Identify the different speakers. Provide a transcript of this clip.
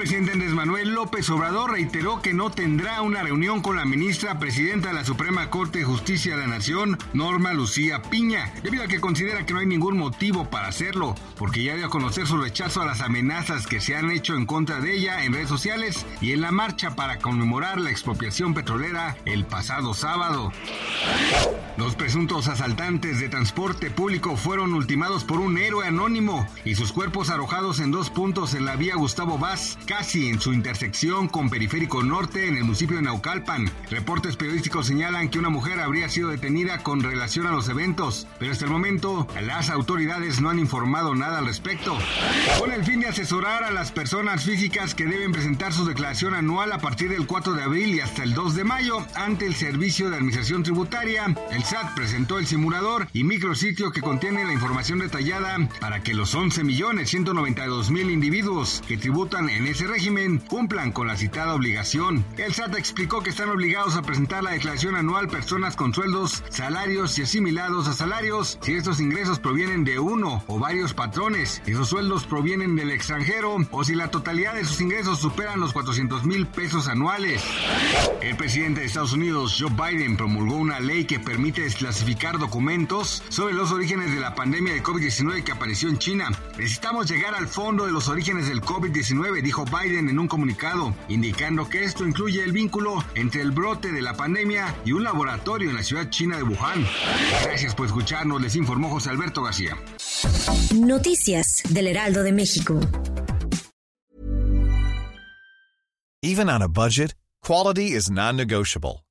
Speaker 1: Presidente Andrés Manuel López Obrador reiteró que no tendrá una reunión con la ministra presidenta de la Suprema Corte de Justicia de la Nación, Norma Lucía Piña, debido a que considera que no hay ningún motivo para hacerlo, porque ya dio a conocer su rechazo a las amenazas que se han hecho en contra de ella en redes sociales y en la marcha para conmemorar la expropiación petrolera el pasado sábado. Los presuntos asaltantes de transporte público fueron ultimados por un héroe anónimo y sus cuerpos arrojados en dos puntos en la vía Gustavo Vaz, casi en su intersección con Periférico Norte en el municipio de Naucalpan. Reportes periodísticos señalan que una mujer habría sido detenida con relación a los eventos, pero hasta el momento las autoridades no han informado nada al respecto. Con el fin de asesorar a las personas físicas que deben presentar su declaración anual a partir del 4 de abril y hasta el 2 de mayo ante el Servicio de Administración Tributaria, el SAT presentó el simulador y micrositio que contiene la información detallada para que los 11 millones 192 mil individuos que tributan en ese régimen cumplan con la citada obligación. El SAT explicó que están obligados a presentar la declaración anual personas con sueldos, salarios y asimilados a salarios si estos ingresos provienen de uno o varios patrones, si esos sueldos provienen del extranjero o si la totalidad de sus ingresos superan los 400 mil pesos anuales. El presidente de Estados Unidos, Joe Biden, promulgó una ley que permite desclasificar documentos sobre los orígenes de la pandemia de COVID-19 que apareció en China. Necesitamos llegar al fondo de los orígenes del COVID-19, dijo Biden en un comunicado, indicando que esto incluye el vínculo entre el brote de la pandemia y un laboratorio en la ciudad china de Wuhan. Gracias por escucharnos, les informó José Alberto García.
Speaker 2: Noticias del Heraldo de México.
Speaker 3: Even on a budget, quality is non-negotiable.